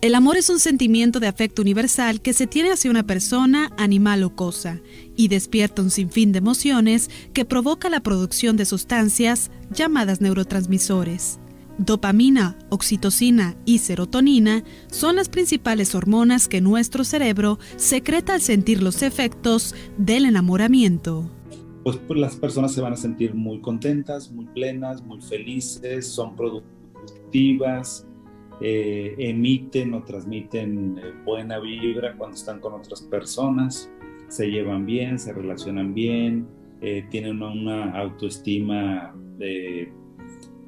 El amor es un sentimiento de afecto universal que se tiene hacia una persona, animal o cosa, y despierta un sinfín de emociones que provoca la producción de sustancias llamadas neurotransmisores. Dopamina, oxitocina y serotonina son las principales hormonas que nuestro cerebro secreta al sentir los efectos del enamoramiento. Pues, pues las personas se van a sentir muy contentas, muy plenas, muy felices, son productivas, eh, emiten o transmiten eh, buena vibra cuando están con otras personas, se llevan bien, se relacionan bien, eh, tienen una, autoestima,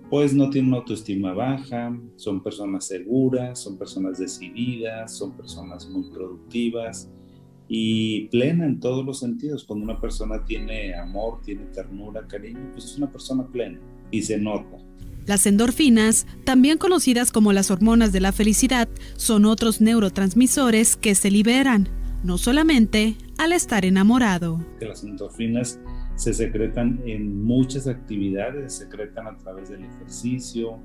pues no tienen una autoestima baja, son personas seguras, son personas decididas, son personas muy productivas y plena en todos los sentidos. Cuando una persona tiene amor, tiene ternura, cariño, pues es una persona plena y se nota. Las endorfinas, también conocidas como las hormonas de la felicidad, son otros neurotransmisores que se liberan, no solamente al estar enamorado. Las endorfinas se secretan en muchas actividades, se secretan a través del ejercicio,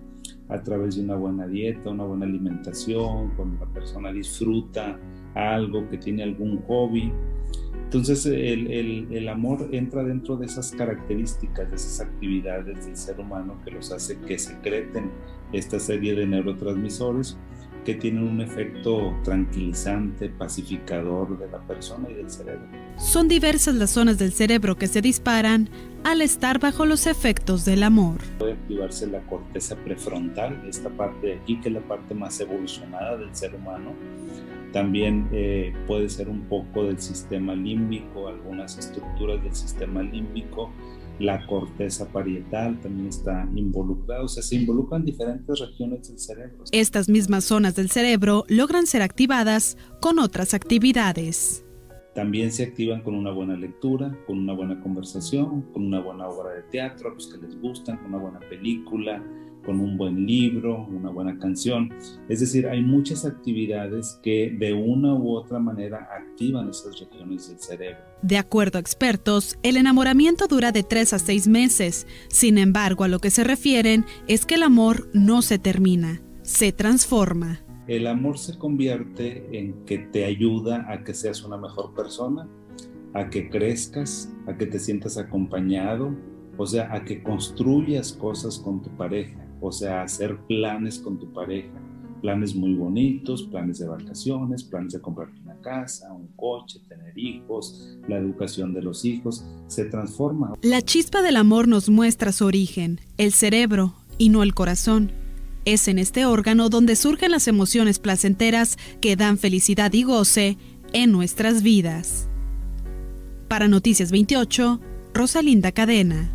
a través de una buena dieta, una buena alimentación, cuando la persona disfruta algo, que tiene algún hobby, entonces el, amor entra dentro de esas características, de esas actividades del ser humano que los hace que secreten esta serie de neurotransmisores que tienen un efecto tranquilizante, pacificador de la persona y del cerebro. Son diversas las zonas del cerebro que se disparan al estar bajo los efectos del amor. Puede activarse la corteza prefrontal, esta parte de aquí que es la parte más evolucionada del ser humano, también eh, puede ser un poco del sistema límbico, algunas estructuras del sistema límbico, la corteza parietal también está involucrada, o sea, se involucran diferentes regiones del cerebro. Estas mismas zonas del cerebro logran ser activadas con otras actividades. También se activan con una buena lectura, con una buena conversación, con una buena obra de teatro, a los que les gustan, con una buena película, con un buen libro, una buena canción. Es decir, hay muchas actividades que de una u otra manera activan esas regiones del cerebro. De acuerdo a expertos, el enamoramiento dura de tres a seis meses. Sin embargo, a lo que se refieren es que el amor no se termina, se transforma. El amor se convierte en que te ayuda a que seas una mejor persona, a que crezcas, a que te sientas acompañado, o sea, a que construyas cosas con tu pareja o sea, hacer planes con tu pareja, planes muy bonitos, planes de vacaciones, planes de comprarte una casa, un coche, tener hijos, la educación de los hijos, se transforma. La chispa del amor nos muestra su origen, el cerebro y no el corazón. Es en este órgano donde surgen las emociones placenteras que dan felicidad y goce en nuestras vidas. Para Noticias 28, Rosalinda Cadena.